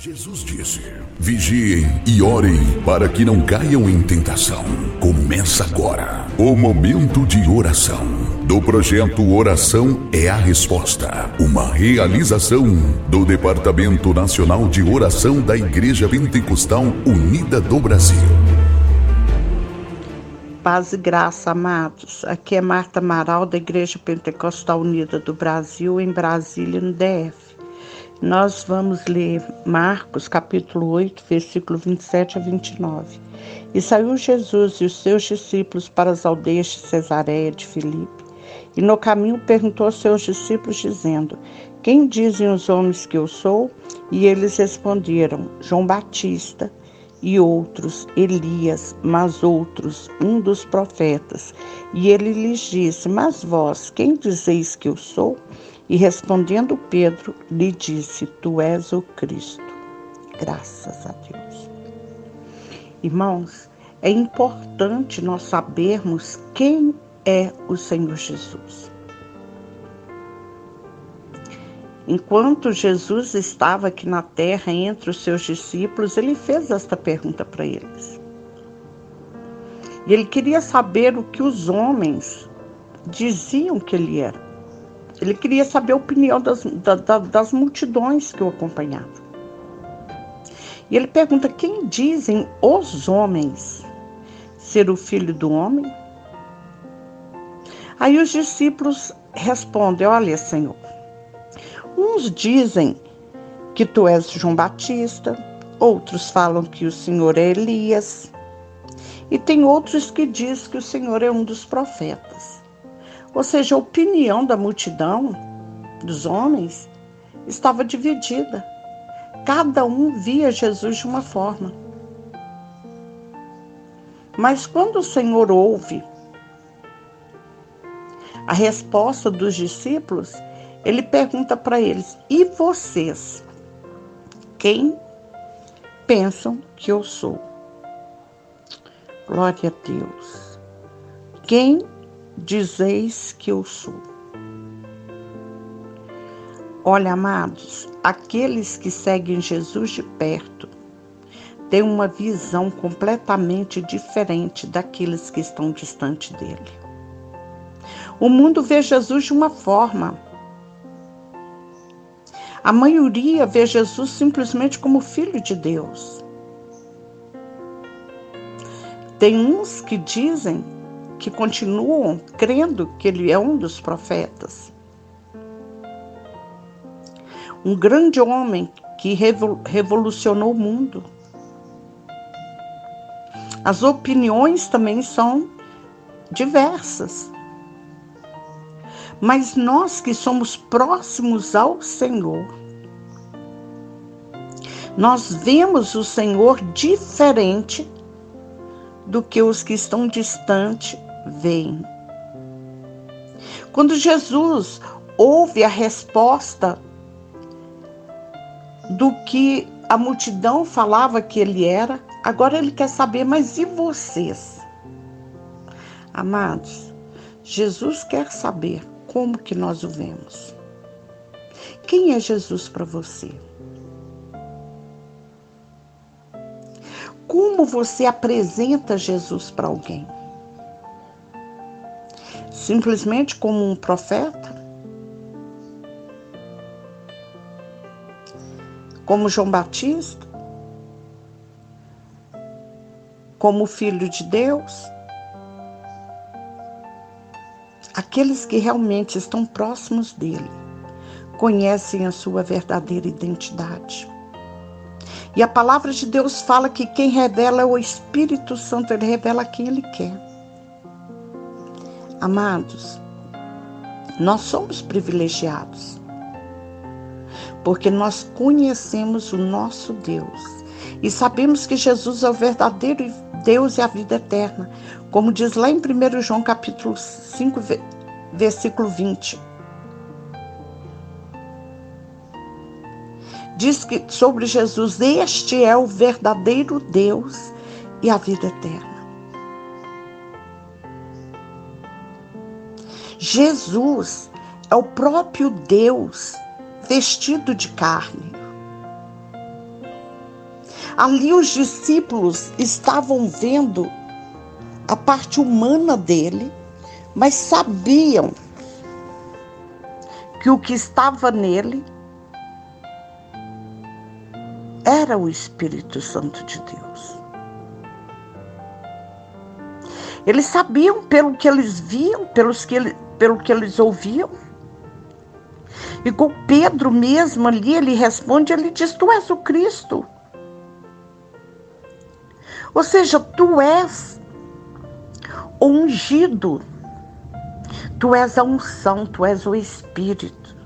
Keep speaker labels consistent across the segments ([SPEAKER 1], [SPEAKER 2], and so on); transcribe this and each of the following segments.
[SPEAKER 1] Jesus disse: Vigiem e orem para que não caiam em tentação. Começa agora o momento de oração do projeto Oração é a Resposta, uma realização do Departamento Nacional de Oração da Igreja Pentecostal Unida do Brasil.
[SPEAKER 2] Paz e graça, amados. Aqui é Marta Amaral, da Igreja Pentecostal Unida do Brasil, em Brasília, no DF. Nós vamos ler Marcos capítulo 8, versículo 27 a 29. E saiu Jesus e os seus discípulos para as aldeias de Cesareia de Filipe. E no caminho perguntou aos seus discípulos, dizendo: Quem dizem os homens que eu sou? E eles responderam: João Batista, e outros, Elias, mas outros, um dos profetas. E ele lhes disse: Mas vós, quem dizeis que eu sou? E respondendo Pedro, lhe disse: Tu és o Cristo. Graças a Deus. Irmãos, é importante nós sabermos quem é o Senhor Jesus. Enquanto Jesus estava aqui na terra entre os seus discípulos, ele fez esta pergunta para eles. E ele queria saber o que os homens diziam que ele era. Ele queria saber a opinião das, da, das multidões que o acompanhavam. E ele pergunta: quem dizem os homens ser o filho do homem? Aí os discípulos respondem: Olha, Senhor, uns dizem que tu és João Batista, outros falam que o Senhor é Elias, e tem outros que dizem que o Senhor é um dos profetas. Ou seja, a opinião da multidão, dos homens, estava dividida. Cada um via Jesus de uma forma. Mas quando o Senhor ouve a resposta dos discípulos, ele pergunta para eles: E vocês? Quem pensam que eu sou? Glória a Deus. Quem dizeis que eu sou. Olha, amados, aqueles que seguem Jesus de perto têm uma visão completamente diferente daqueles que estão distante dele. O mundo vê Jesus de uma forma. A maioria vê Jesus simplesmente como filho de Deus. Tem uns que dizem que continuam crendo que ele é um dos profetas. Um grande homem que revolucionou o mundo. As opiniões também são diversas. Mas nós que somos próximos ao Senhor, nós vemos o Senhor diferente do que os que estão distantes vem. Quando Jesus ouve a resposta do que a multidão falava que ele era, agora ele quer saber, mas e vocês? Amados, Jesus quer saber como que nós o vemos. Quem é Jesus para você? Como você apresenta Jesus para alguém? Simplesmente como um profeta? Como João Batista? Como filho de Deus? Aqueles que realmente estão próximos dele conhecem a sua verdadeira identidade. E a palavra de Deus fala que quem revela é o Espírito Santo, ele revela quem ele quer. Amados, nós somos privilegiados, porque nós conhecemos o nosso Deus e sabemos que Jesus é o verdadeiro Deus e a vida eterna, como diz lá em 1 João capítulo 5, versículo 20. Diz que sobre Jesus, este é o verdadeiro Deus e a vida eterna. Jesus é o próprio Deus vestido de carne. Ali os discípulos estavam vendo a parte humana dele, mas sabiam que o que estava nele era o Espírito Santo de Deus. Eles sabiam pelo que eles viam, pelos que ele, pelo que eles ouviam. E com Pedro mesmo ali, ele responde, ele diz: Tu és o Cristo. Ou seja, tu és ungido. Tu és a unção, tu és o Espírito.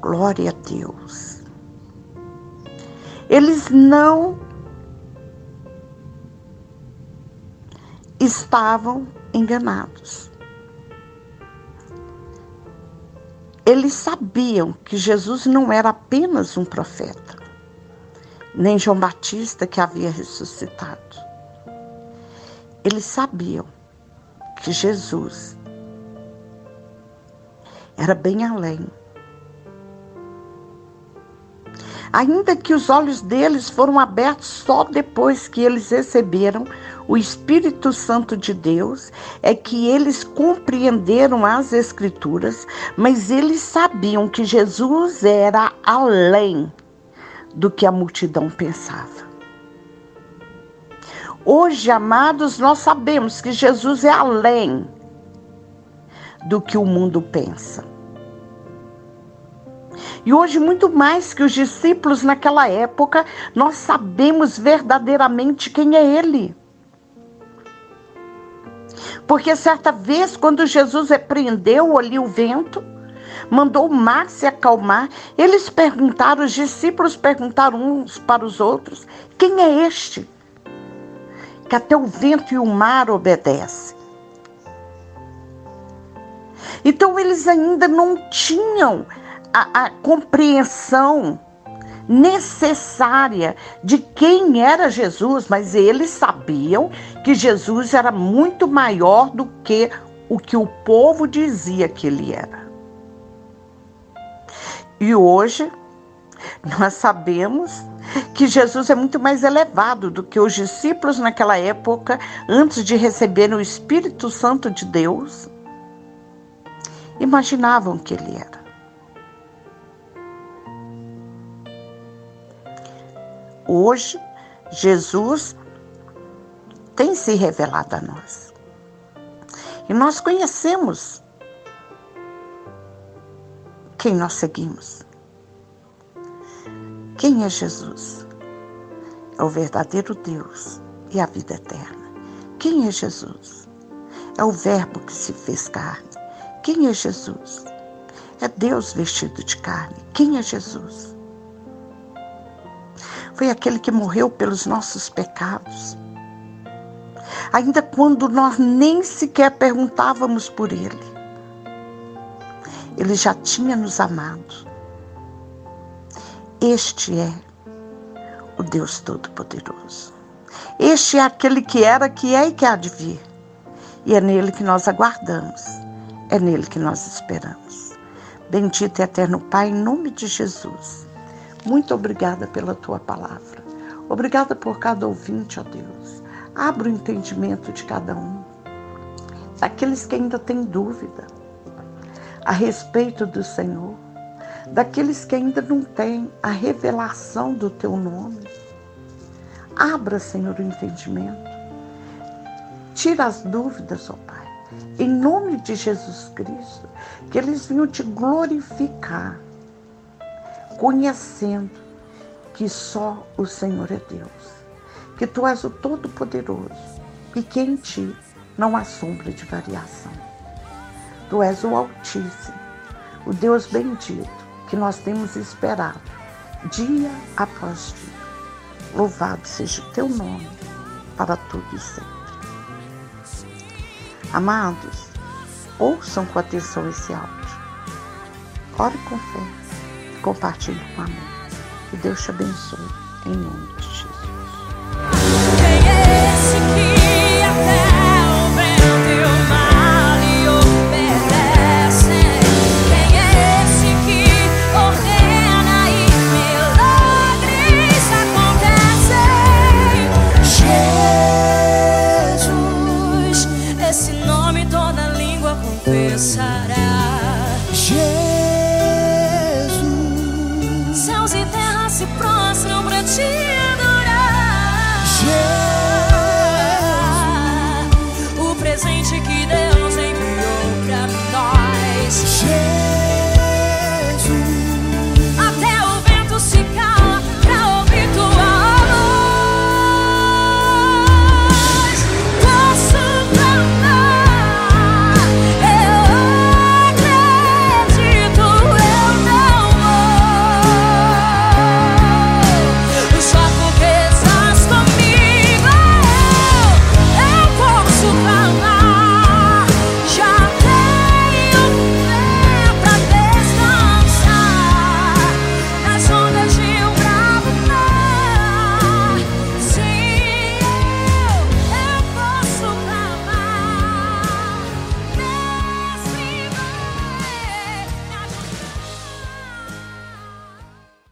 [SPEAKER 2] Glória a Deus. Eles não estavam enganados. Eles sabiam que Jesus não era apenas um profeta, nem João Batista que havia ressuscitado. Eles sabiam que Jesus era bem além. Ainda que os olhos deles foram abertos só depois que eles receberam o Espírito Santo de Deus, é que eles compreenderam as Escrituras, mas eles sabiam que Jesus era além do que a multidão pensava. Hoje, amados, nós sabemos que Jesus é além do que o mundo pensa. E hoje, muito mais que os discípulos naquela época, nós sabemos verdadeiramente quem é Ele. Porque certa vez, quando Jesus repreendeu ali o vento, mandou o mar se acalmar, eles perguntaram, os discípulos perguntaram uns para os outros: quem é este? Que até o vento e o mar obedecem. Então eles ainda não tinham a, a compreensão necessária de quem era Jesus, mas eles sabiam que Jesus era muito maior do que o que o povo dizia que ele era. E hoje nós sabemos que Jesus é muito mais elevado do que os discípulos naquela época, antes de receberem o Espírito Santo de Deus, imaginavam que ele era. Hoje, Jesus tem se revelado a nós. E nós conhecemos quem nós seguimos. Quem é Jesus? É o verdadeiro Deus e a vida eterna. Quem é Jesus? É o Verbo que se fez carne. Quem é Jesus? É Deus vestido de carne. Quem é Jesus? Foi aquele que morreu pelos nossos pecados. Ainda quando nós nem sequer perguntávamos por ele, ele já tinha nos amado. Este é o Deus Todo-Poderoso. Este é aquele que era, que é e que há de vir. E é nele que nós aguardamos. É nele que nós esperamos. Bendito e eterno Pai, em nome de Jesus. Muito obrigada pela tua palavra. Obrigada por cada ouvinte, ó Deus. Abra o entendimento de cada um. Daqueles que ainda têm dúvida a respeito do Senhor. Daqueles que ainda não têm a revelação do teu nome. Abra, Senhor, o entendimento. Tira as dúvidas, ó Pai. Em nome de Jesus Cristo, que eles venham te glorificar conhecendo que só o Senhor é Deus, que tu és o Todo-Poderoso e que em ti não há sombra de variação. Tu és o Altíssimo, o Deus bendito que nós temos esperado dia após dia. Louvado seja o teu nome para tudo e sempre. Amados, ouçam com atenção esse áudio. Ore com fé compartilhe com amigos Que Deus te abençoe, em nome de Jesus. esse nome toda língua confessará. Jesus.